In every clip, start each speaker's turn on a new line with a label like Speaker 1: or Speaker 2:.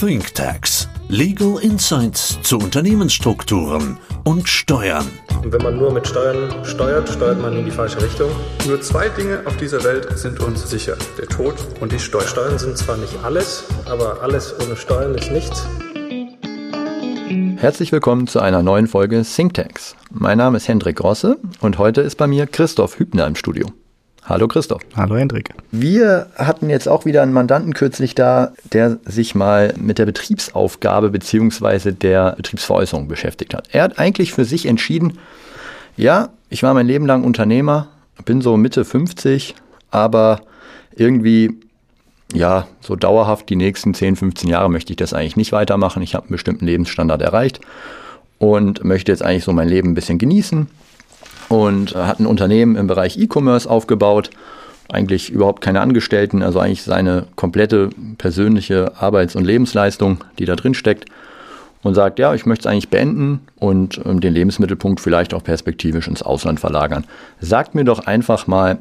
Speaker 1: ThinkTax. Legal Insights zu Unternehmensstrukturen und Steuern.
Speaker 2: Und wenn man nur mit Steuern steuert, steuert man in die falsche Richtung. Nur zwei Dinge auf dieser Welt sind uns sicher. Der Tod und die Steuern. Steuern sind zwar nicht alles, aber alles ohne Steuern ist nichts.
Speaker 3: Herzlich willkommen zu einer neuen Folge ThinkTax. Mein Name ist Hendrik Grosse und heute ist bei mir Christoph Hübner im Studio. Hallo Christoph.
Speaker 4: Hallo Hendrik.
Speaker 3: Wir hatten jetzt auch wieder einen Mandanten kürzlich da, der sich mal mit der Betriebsaufgabe bzw. der Betriebsveräußerung beschäftigt hat. Er hat eigentlich für sich entschieden, ja, ich war mein Leben lang Unternehmer, bin so Mitte 50, aber irgendwie, ja, so dauerhaft die nächsten 10, 15 Jahre möchte ich das eigentlich nicht weitermachen. Ich habe einen bestimmten Lebensstandard erreicht und möchte jetzt eigentlich so mein Leben ein bisschen genießen und hat ein Unternehmen im Bereich E-Commerce aufgebaut. Eigentlich überhaupt keine Angestellten, also eigentlich seine komplette persönliche Arbeits- und Lebensleistung, die da drin steckt. Und sagt, ja, ich möchte es eigentlich beenden und ähm, den Lebensmittelpunkt vielleicht auch perspektivisch ins Ausland verlagern. Sagt mir doch einfach mal,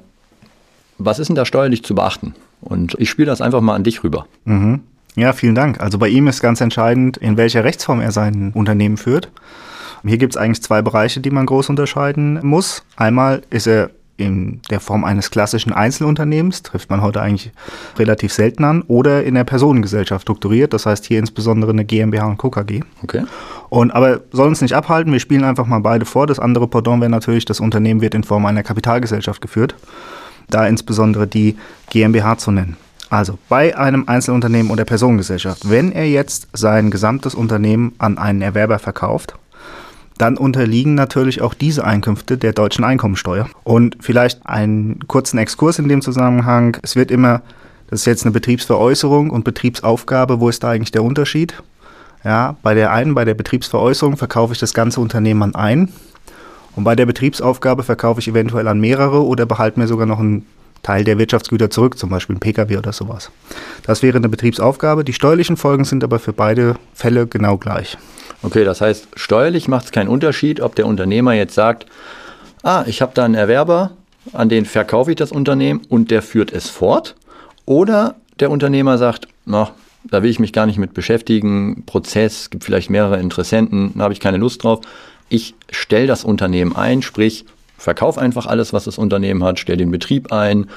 Speaker 3: was ist denn da steuerlich zu beachten? Und ich spiele das einfach mal an dich rüber.
Speaker 4: Mhm. Ja, vielen Dank. Also bei ihm ist ganz entscheidend, in welcher Rechtsform er sein Unternehmen führt. Hier gibt es eigentlich zwei Bereiche, die man groß unterscheiden muss. Einmal ist er in der Form eines klassischen Einzelunternehmens, trifft man heute eigentlich relativ selten an, oder in der Personengesellschaft strukturiert, das heißt hier insbesondere eine GmbH und Co. KG.
Speaker 3: Okay.
Speaker 4: Und aber soll uns nicht abhalten, wir spielen einfach mal beide vor. Das andere Pendant wäre natürlich, das Unternehmen wird in Form einer Kapitalgesellschaft geführt, da insbesondere die GmbH zu nennen. Also bei einem Einzelunternehmen oder Personengesellschaft, wenn er jetzt sein gesamtes Unternehmen an einen Erwerber verkauft, dann unterliegen natürlich auch diese Einkünfte der deutschen Einkommensteuer. Und vielleicht einen kurzen Exkurs in dem Zusammenhang. Es wird immer, das ist jetzt eine Betriebsveräußerung und Betriebsaufgabe, wo ist da eigentlich der Unterschied? Ja, bei der einen, bei der Betriebsveräußerung verkaufe ich das ganze Unternehmen an einen. Und bei der Betriebsaufgabe verkaufe ich eventuell an mehrere oder behalte mir sogar noch einen Teil der Wirtschaftsgüter zurück, zum Beispiel ein Pkw oder sowas. Das wäre eine Betriebsaufgabe. Die steuerlichen Folgen sind aber für beide Fälle genau gleich.
Speaker 3: Okay, das heißt, steuerlich macht es keinen Unterschied, ob der Unternehmer jetzt sagt, ah, ich habe da einen Erwerber, an den verkaufe ich das Unternehmen und der führt es fort. Oder der Unternehmer sagt, na, da will ich mich gar nicht mit beschäftigen, Prozess, gibt vielleicht mehrere Interessenten, da habe ich keine Lust drauf. Ich stelle das Unternehmen ein, sprich, verkauf einfach alles, was das Unternehmen hat, stell den Betrieb ein,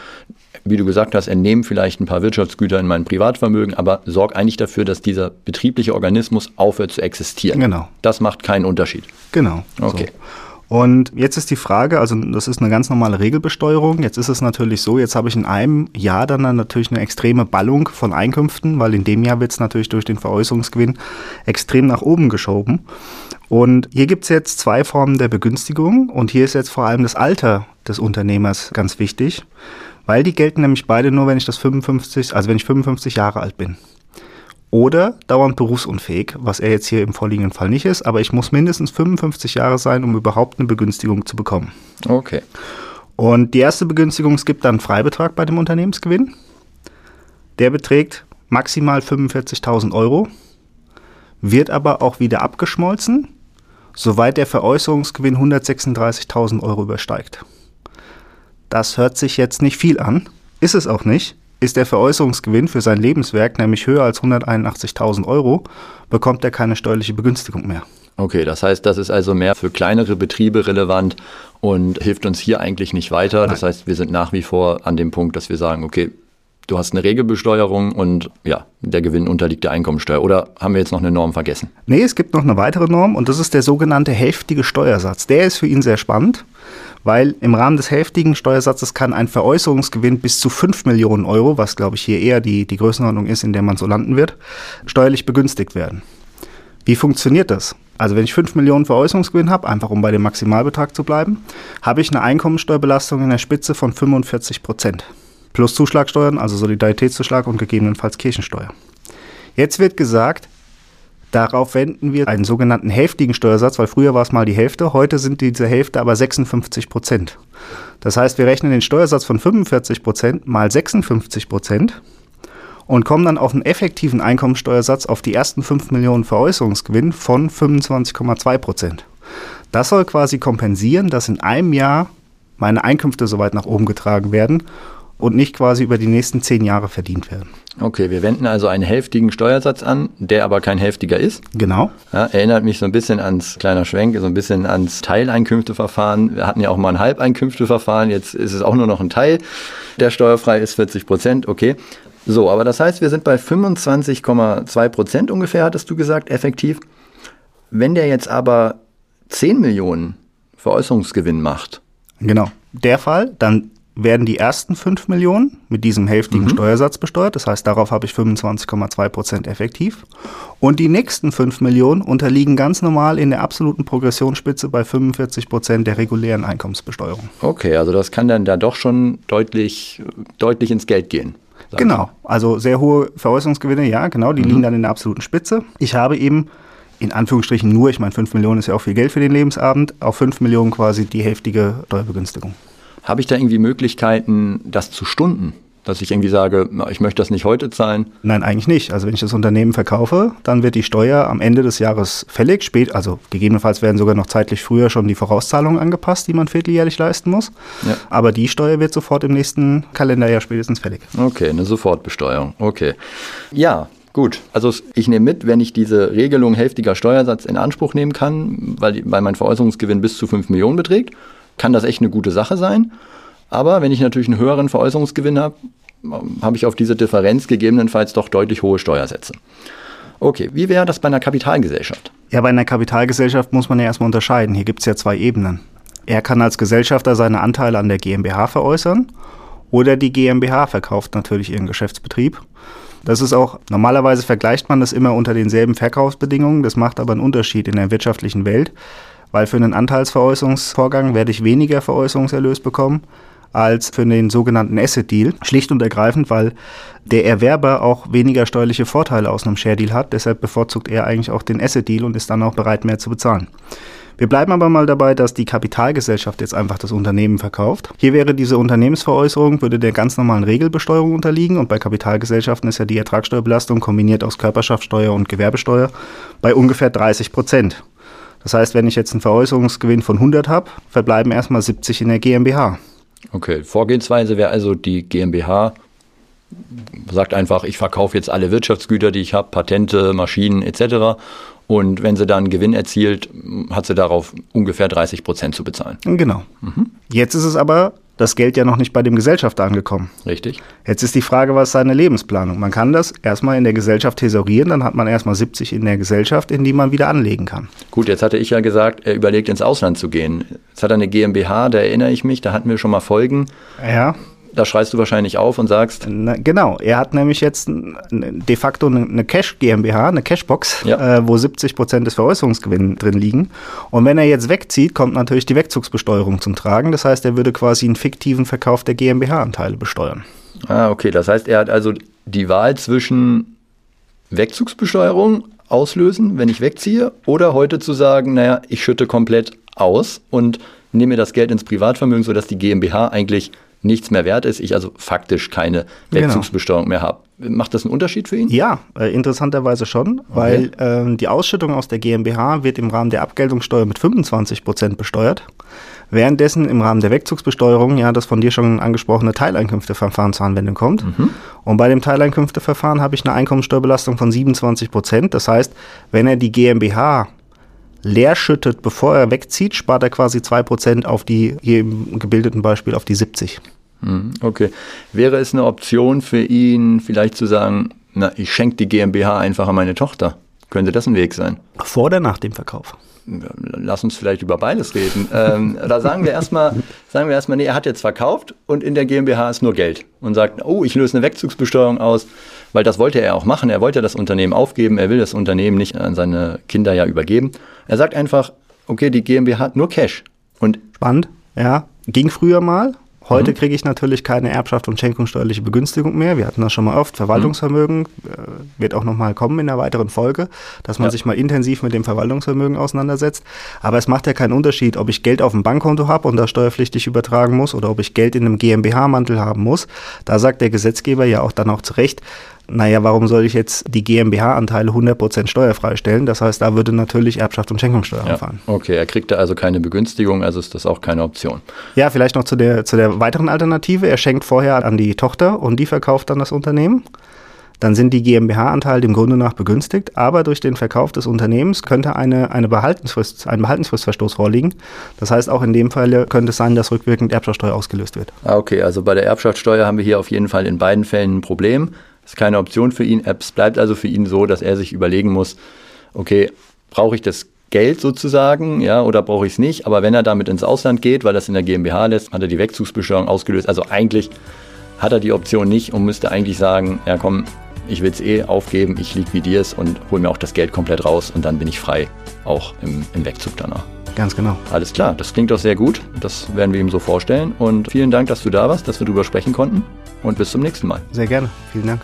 Speaker 3: wie du gesagt hast, entnehmen vielleicht ein paar Wirtschaftsgüter in mein Privatvermögen, aber sorg eigentlich dafür, dass dieser betriebliche Organismus aufhört zu existieren.
Speaker 4: Genau.
Speaker 3: Das macht keinen Unterschied.
Speaker 4: Genau.
Speaker 3: Okay.
Speaker 4: So. Und jetzt ist die Frage, also das ist eine ganz normale Regelbesteuerung. Jetzt ist es natürlich so, jetzt habe ich in einem Jahr dann, dann natürlich eine extreme Ballung von Einkünften, weil in dem Jahr wird es natürlich durch den Veräußerungsgewinn extrem nach oben geschoben. Und hier gibt es jetzt zwei Formen der Begünstigung und hier ist jetzt vor allem das Alter des Unternehmers ganz wichtig. Weil die gelten nämlich beide nur, wenn ich das 55, also wenn ich 55 Jahre alt bin. Oder dauernd berufsunfähig, was er jetzt hier im vorliegenden Fall nicht ist, aber ich muss mindestens 55 Jahre sein, um überhaupt eine Begünstigung zu bekommen.
Speaker 3: Okay.
Speaker 4: Und die erste Begünstigung, es gibt dann einen Freibetrag bei dem Unternehmensgewinn. Der beträgt maximal 45.000 Euro, wird aber auch wieder abgeschmolzen, soweit der Veräußerungsgewinn 136.000 Euro übersteigt. Das hört sich jetzt nicht viel an, ist es auch nicht. Ist der Veräußerungsgewinn für sein Lebenswerk nämlich höher als 181.000 Euro, bekommt er keine steuerliche Begünstigung mehr.
Speaker 3: Okay, das heißt, das ist also mehr für kleinere Betriebe relevant und hilft uns hier eigentlich nicht weiter. Nein. Das heißt, wir sind nach wie vor an dem Punkt, dass wir sagen, okay, du hast eine Regelbesteuerung und ja, der Gewinn unterliegt der Einkommensteuer. Oder haben wir jetzt noch eine Norm vergessen?
Speaker 4: Nee, es gibt noch eine weitere Norm und das ist der sogenannte hälftige Steuersatz. Der ist für ihn sehr spannend weil im Rahmen des hälftigen Steuersatzes kann ein Veräußerungsgewinn bis zu 5 Millionen Euro, was glaube ich hier eher die, die Größenordnung ist, in der man so landen wird, steuerlich begünstigt werden. Wie funktioniert das? Also wenn ich 5 Millionen Veräußerungsgewinn habe, einfach um bei dem Maximalbetrag zu bleiben, habe ich eine Einkommensteuerbelastung in der Spitze von 45 Prozent. Plus Zuschlagsteuern, also Solidaritätszuschlag und gegebenenfalls Kirchensteuer. Jetzt wird gesagt, Darauf wenden wir einen sogenannten hälftigen Steuersatz, weil früher war es mal die Hälfte, heute sind diese Hälfte aber 56 Prozent. Das heißt, wir rechnen den Steuersatz von 45 Prozent mal 56 Prozent und kommen dann auf einen effektiven Einkommensteuersatz auf die ersten 5 Millionen Veräußerungsgewinn von 25,2 Prozent. Das soll quasi kompensieren, dass in einem Jahr meine Einkünfte so weit nach oben getragen werden und nicht quasi über die nächsten zehn Jahre verdient werden.
Speaker 3: Okay, wir wenden also einen hälftigen Steuersatz an, der aber kein hälftiger ist.
Speaker 4: Genau.
Speaker 3: Ja, erinnert mich so ein bisschen ans kleiner Schwenk, so ein bisschen ans Teileinkünfteverfahren. Wir hatten ja auch mal ein Halbeinkünfteverfahren, jetzt ist es auch nur noch ein Teil, der steuerfrei ist, 40 Prozent, okay. So, aber das heißt, wir sind bei 25,2 Prozent ungefähr, hattest du gesagt, effektiv. Wenn der jetzt aber 10 Millionen Veräußerungsgewinn macht.
Speaker 4: Genau. Der Fall, dann werden die ersten 5 Millionen mit diesem hälftigen mhm. Steuersatz besteuert. Das heißt, darauf habe ich 25,2 Prozent effektiv. Und die nächsten 5 Millionen unterliegen ganz normal in der absoluten Progressionsspitze bei 45 Prozent der regulären Einkommensbesteuerung.
Speaker 3: Okay, also das kann dann da doch schon deutlich, deutlich ins Geld gehen.
Speaker 4: Genau, also sehr hohe Veräußerungsgewinne, ja, genau, die mhm. liegen dann in der absoluten Spitze. Ich habe eben in Anführungsstrichen nur, ich meine, 5 Millionen ist ja auch viel Geld für den Lebensabend, auf 5 Millionen quasi die heftige Steuerbegünstigung.
Speaker 3: Habe ich da irgendwie Möglichkeiten, das zu stunden? Dass ich irgendwie sage, ich möchte das nicht heute zahlen?
Speaker 4: Nein, eigentlich nicht. Also wenn ich das Unternehmen verkaufe, dann wird die Steuer am Ende des Jahres fällig. Spät, also gegebenenfalls werden sogar noch zeitlich früher schon die Vorauszahlungen angepasst, die man vierteljährlich leisten muss. Ja. Aber die Steuer wird sofort im nächsten Kalenderjahr spätestens fällig.
Speaker 3: Okay, eine Sofortbesteuerung. Okay. Ja, Gut, also ich nehme mit, wenn ich diese Regelung hälftiger Steuersatz in Anspruch nehmen kann, weil, weil mein Veräußerungsgewinn bis zu 5 Millionen beträgt, kann das echt eine gute Sache sein. Aber wenn ich natürlich einen höheren Veräußerungsgewinn habe, habe ich auf diese Differenz gegebenenfalls doch deutlich hohe Steuersätze. Okay, wie wäre das bei einer Kapitalgesellschaft?
Speaker 4: Ja, bei einer Kapitalgesellschaft muss man ja erstmal unterscheiden. Hier gibt es ja zwei Ebenen. Er kann als Gesellschafter seine Anteile an der GmbH veräußern oder die GmbH verkauft natürlich ihren Geschäftsbetrieb. Das ist auch, normalerweise vergleicht man das immer unter denselben Verkaufsbedingungen. Das macht aber einen Unterschied in der wirtschaftlichen Welt, weil für einen Anteilsveräußerungsvorgang werde ich weniger Veräußerungserlös bekommen als für den sogenannten Asset Deal. Schlicht und ergreifend, weil der Erwerber auch weniger steuerliche Vorteile aus einem Share Deal hat. Deshalb bevorzugt er eigentlich auch den Asset Deal und ist dann auch bereit, mehr zu bezahlen. Wir bleiben aber mal dabei, dass die Kapitalgesellschaft jetzt einfach das Unternehmen verkauft. Hier wäre diese Unternehmensveräußerung, würde der ganz normalen Regelbesteuerung unterliegen und bei Kapitalgesellschaften ist ja die Ertragssteuerbelastung kombiniert aus Körperschaftssteuer und Gewerbesteuer bei ungefähr 30 Prozent. Das heißt, wenn ich jetzt einen Veräußerungsgewinn von 100 habe, verbleiben erstmal 70 in der GmbH.
Speaker 3: Okay, Vorgehensweise wäre also die GmbH sagt einfach, ich verkaufe jetzt alle Wirtschaftsgüter, die ich habe, Patente, Maschinen etc. Und wenn sie dann Gewinn erzielt, hat sie darauf ungefähr 30 Prozent zu bezahlen.
Speaker 4: Genau. Mhm. Jetzt ist es aber das Geld ja noch nicht bei dem Gesellschafter angekommen.
Speaker 3: Richtig.
Speaker 4: Jetzt ist die Frage, was ist seine Lebensplanung? Man kann das erstmal in der Gesellschaft thesaurieren, dann hat man erstmal 70 in der Gesellschaft, in die man wieder anlegen kann.
Speaker 3: Gut, jetzt hatte ich ja gesagt, er überlegt ins Ausland zu gehen. Jetzt hat er eine GmbH, da erinnere ich mich, da hatten wir schon mal Folgen.
Speaker 4: Ja
Speaker 3: da schreist du wahrscheinlich auf und sagst.
Speaker 4: Na, genau, er hat nämlich jetzt de facto eine Cash GmbH, eine Cashbox,
Speaker 3: ja.
Speaker 4: äh, wo 70 Prozent des Veräußerungsgewinns drin liegen. Und wenn er jetzt wegzieht, kommt natürlich die Wegzugsbesteuerung zum Tragen. Das heißt, er würde quasi einen fiktiven Verkauf der GmbH-Anteile besteuern.
Speaker 3: Ah, okay. Das heißt, er hat also die Wahl zwischen Wegzugsbesteuerung auslösen, wenn ich wegziehe, oder heute zu sagen, naja, ich schütte komplett aus und nehme das Geld ins Privatvermögen, sodass die GmbH eigentlich nichts mehr wert ist, ich also faktisch keine genau. Wegzugsbesteuerung genau. mehr habe. Macht das einen Unterschied für ihn?
Speaker 4: Ja, äh, interessanterweise schon, okay. weil ähm, die Ausschüttung aus der GmbH wird im Rahmen der Abgeltungssteuer mit 25 Prozent besteuert. Währenddessen im Rahmen der Wegzugsbesteuerung ja das von dir schon angesprochene Teileinkünfteverfahren zur Anwendung kommt. Mhm. Und bei dem Teileinkünfteverfahren habe ich eine Einkommensteuerbelastung von 27 Prozent. Das heißt, wenn er die GmbH leer schüttet, bevor er wegzieht, spart er quasi 2% auf die, hier im gebildeten Beispiel, auf die 70.
Speaker 3: Hm, okay. Wäre es eine Option für ihn, vielleicht zu sagen, na, ich schenke die GmbH einfach an meine Tochter? Könnte das ein Weg sein?
Speaker 4: Vor oder nach dem Verkauf?
Speaker 3: Lass uns vielleicht über beides reden. ähm, da sagen wir erstmal, sagen wir erstmal, nee, er hat jetzt verkauft und in der GmbH ist nur Geld und sagt, oh, ich löse eine Wegzugsbesteuerung aus, weil das wollte er auch machen. Er wollte das Unternehmen aufgeben, er will das Unternehmen nicht an seine Kinder ja übergeben. Er sagt einfach, okay, die GmbH hat nur Cash.
Speaker 4: Und Spannend, ja. Ging früher mal. Heute mhm. kriege ich natürlich keine Erbschaft und schenkungssteuerliche Begünstigung mehr. Wir hatten das schon mal oft. Verwaltungsvermögen, mhm. wird auch nochmal kommen in einer weiteren Folge, dass man
Speaker 3: Ja.
Speaker 4: sich mal intensiv mit dem Verwaltungsvermögen auseinandersetzt. Aber es macht ja keinen Unterschied, ob ich Geld auf dem Bankkonto habe und das steuerpflichtig übertragen muss oder ob ich Geld in einem GmbH-Mantel haben muss. Da sagt der Gesetzgeber ja auch dann auch zu Recht, naja, warum soll ich jetzt die GmbH-Anteile 100% steuerfrei stellen? Das heißt, da würde natürlich Erbschaft und Schenkungssteuer
Speaker 3: Ja.
Speaker 4: anfallen.
Speaker 3: Okay, er kriegt da also keine Begünstigung, also ist das auch keine Option.
Speaker 4: Ja, vielleicht noch zu der, zu der weiteren Alternative. Er schenkt vorher an die Tochter und die verkauft dann das Unternehmen. Dann sind die GmbH-Anteile dem Grunde nach begünstigt, aber durch den Verkauf des Unternehmens könnte eine, eine Behaltensfrist, ein Behaltensfristverstoß vorliegen. Das heißt, auch in dem Fall könnte es sein, dass rückwirkend Erbschaftssteuer ausgelöst wird.
Speaker 3: Ah, okay, also bei der Erbschaftssteuer haben wir hier auf jeden Fall in beiden Fällen ein Problem. Das ist keine Option für ihn. Es bleibt also für ihn so, dass er sich überlegen muss, okay, brauche ich das Geld sozusagen, ja, oder brauche ich es nicht? Aber wenn er damit ins Ausland geht, weil das in der GmbH lässt, hat er die Wegzugsbesteuerung ausgelöst. Also eigentlich hat er die Option nicht und müsste eigentlich sagen, ja komm, ich will es eh aufgeben, ich liquidiere es und hole mir auch das Geld komplett raus und dann bin ich frei, auch im, im Wegzug danach.
Speaker 4: Ganz genau.
Speaker 3: Alles klar, das klingt doch sehr gut. Das werden wir ihm so vorstellen. Und vielen Dank, dass du da warst, dass wir darüber sprechen konnten. Und bis zum nächsten Mal.
Speaker 4: Sehr gerne. Vielen Dank.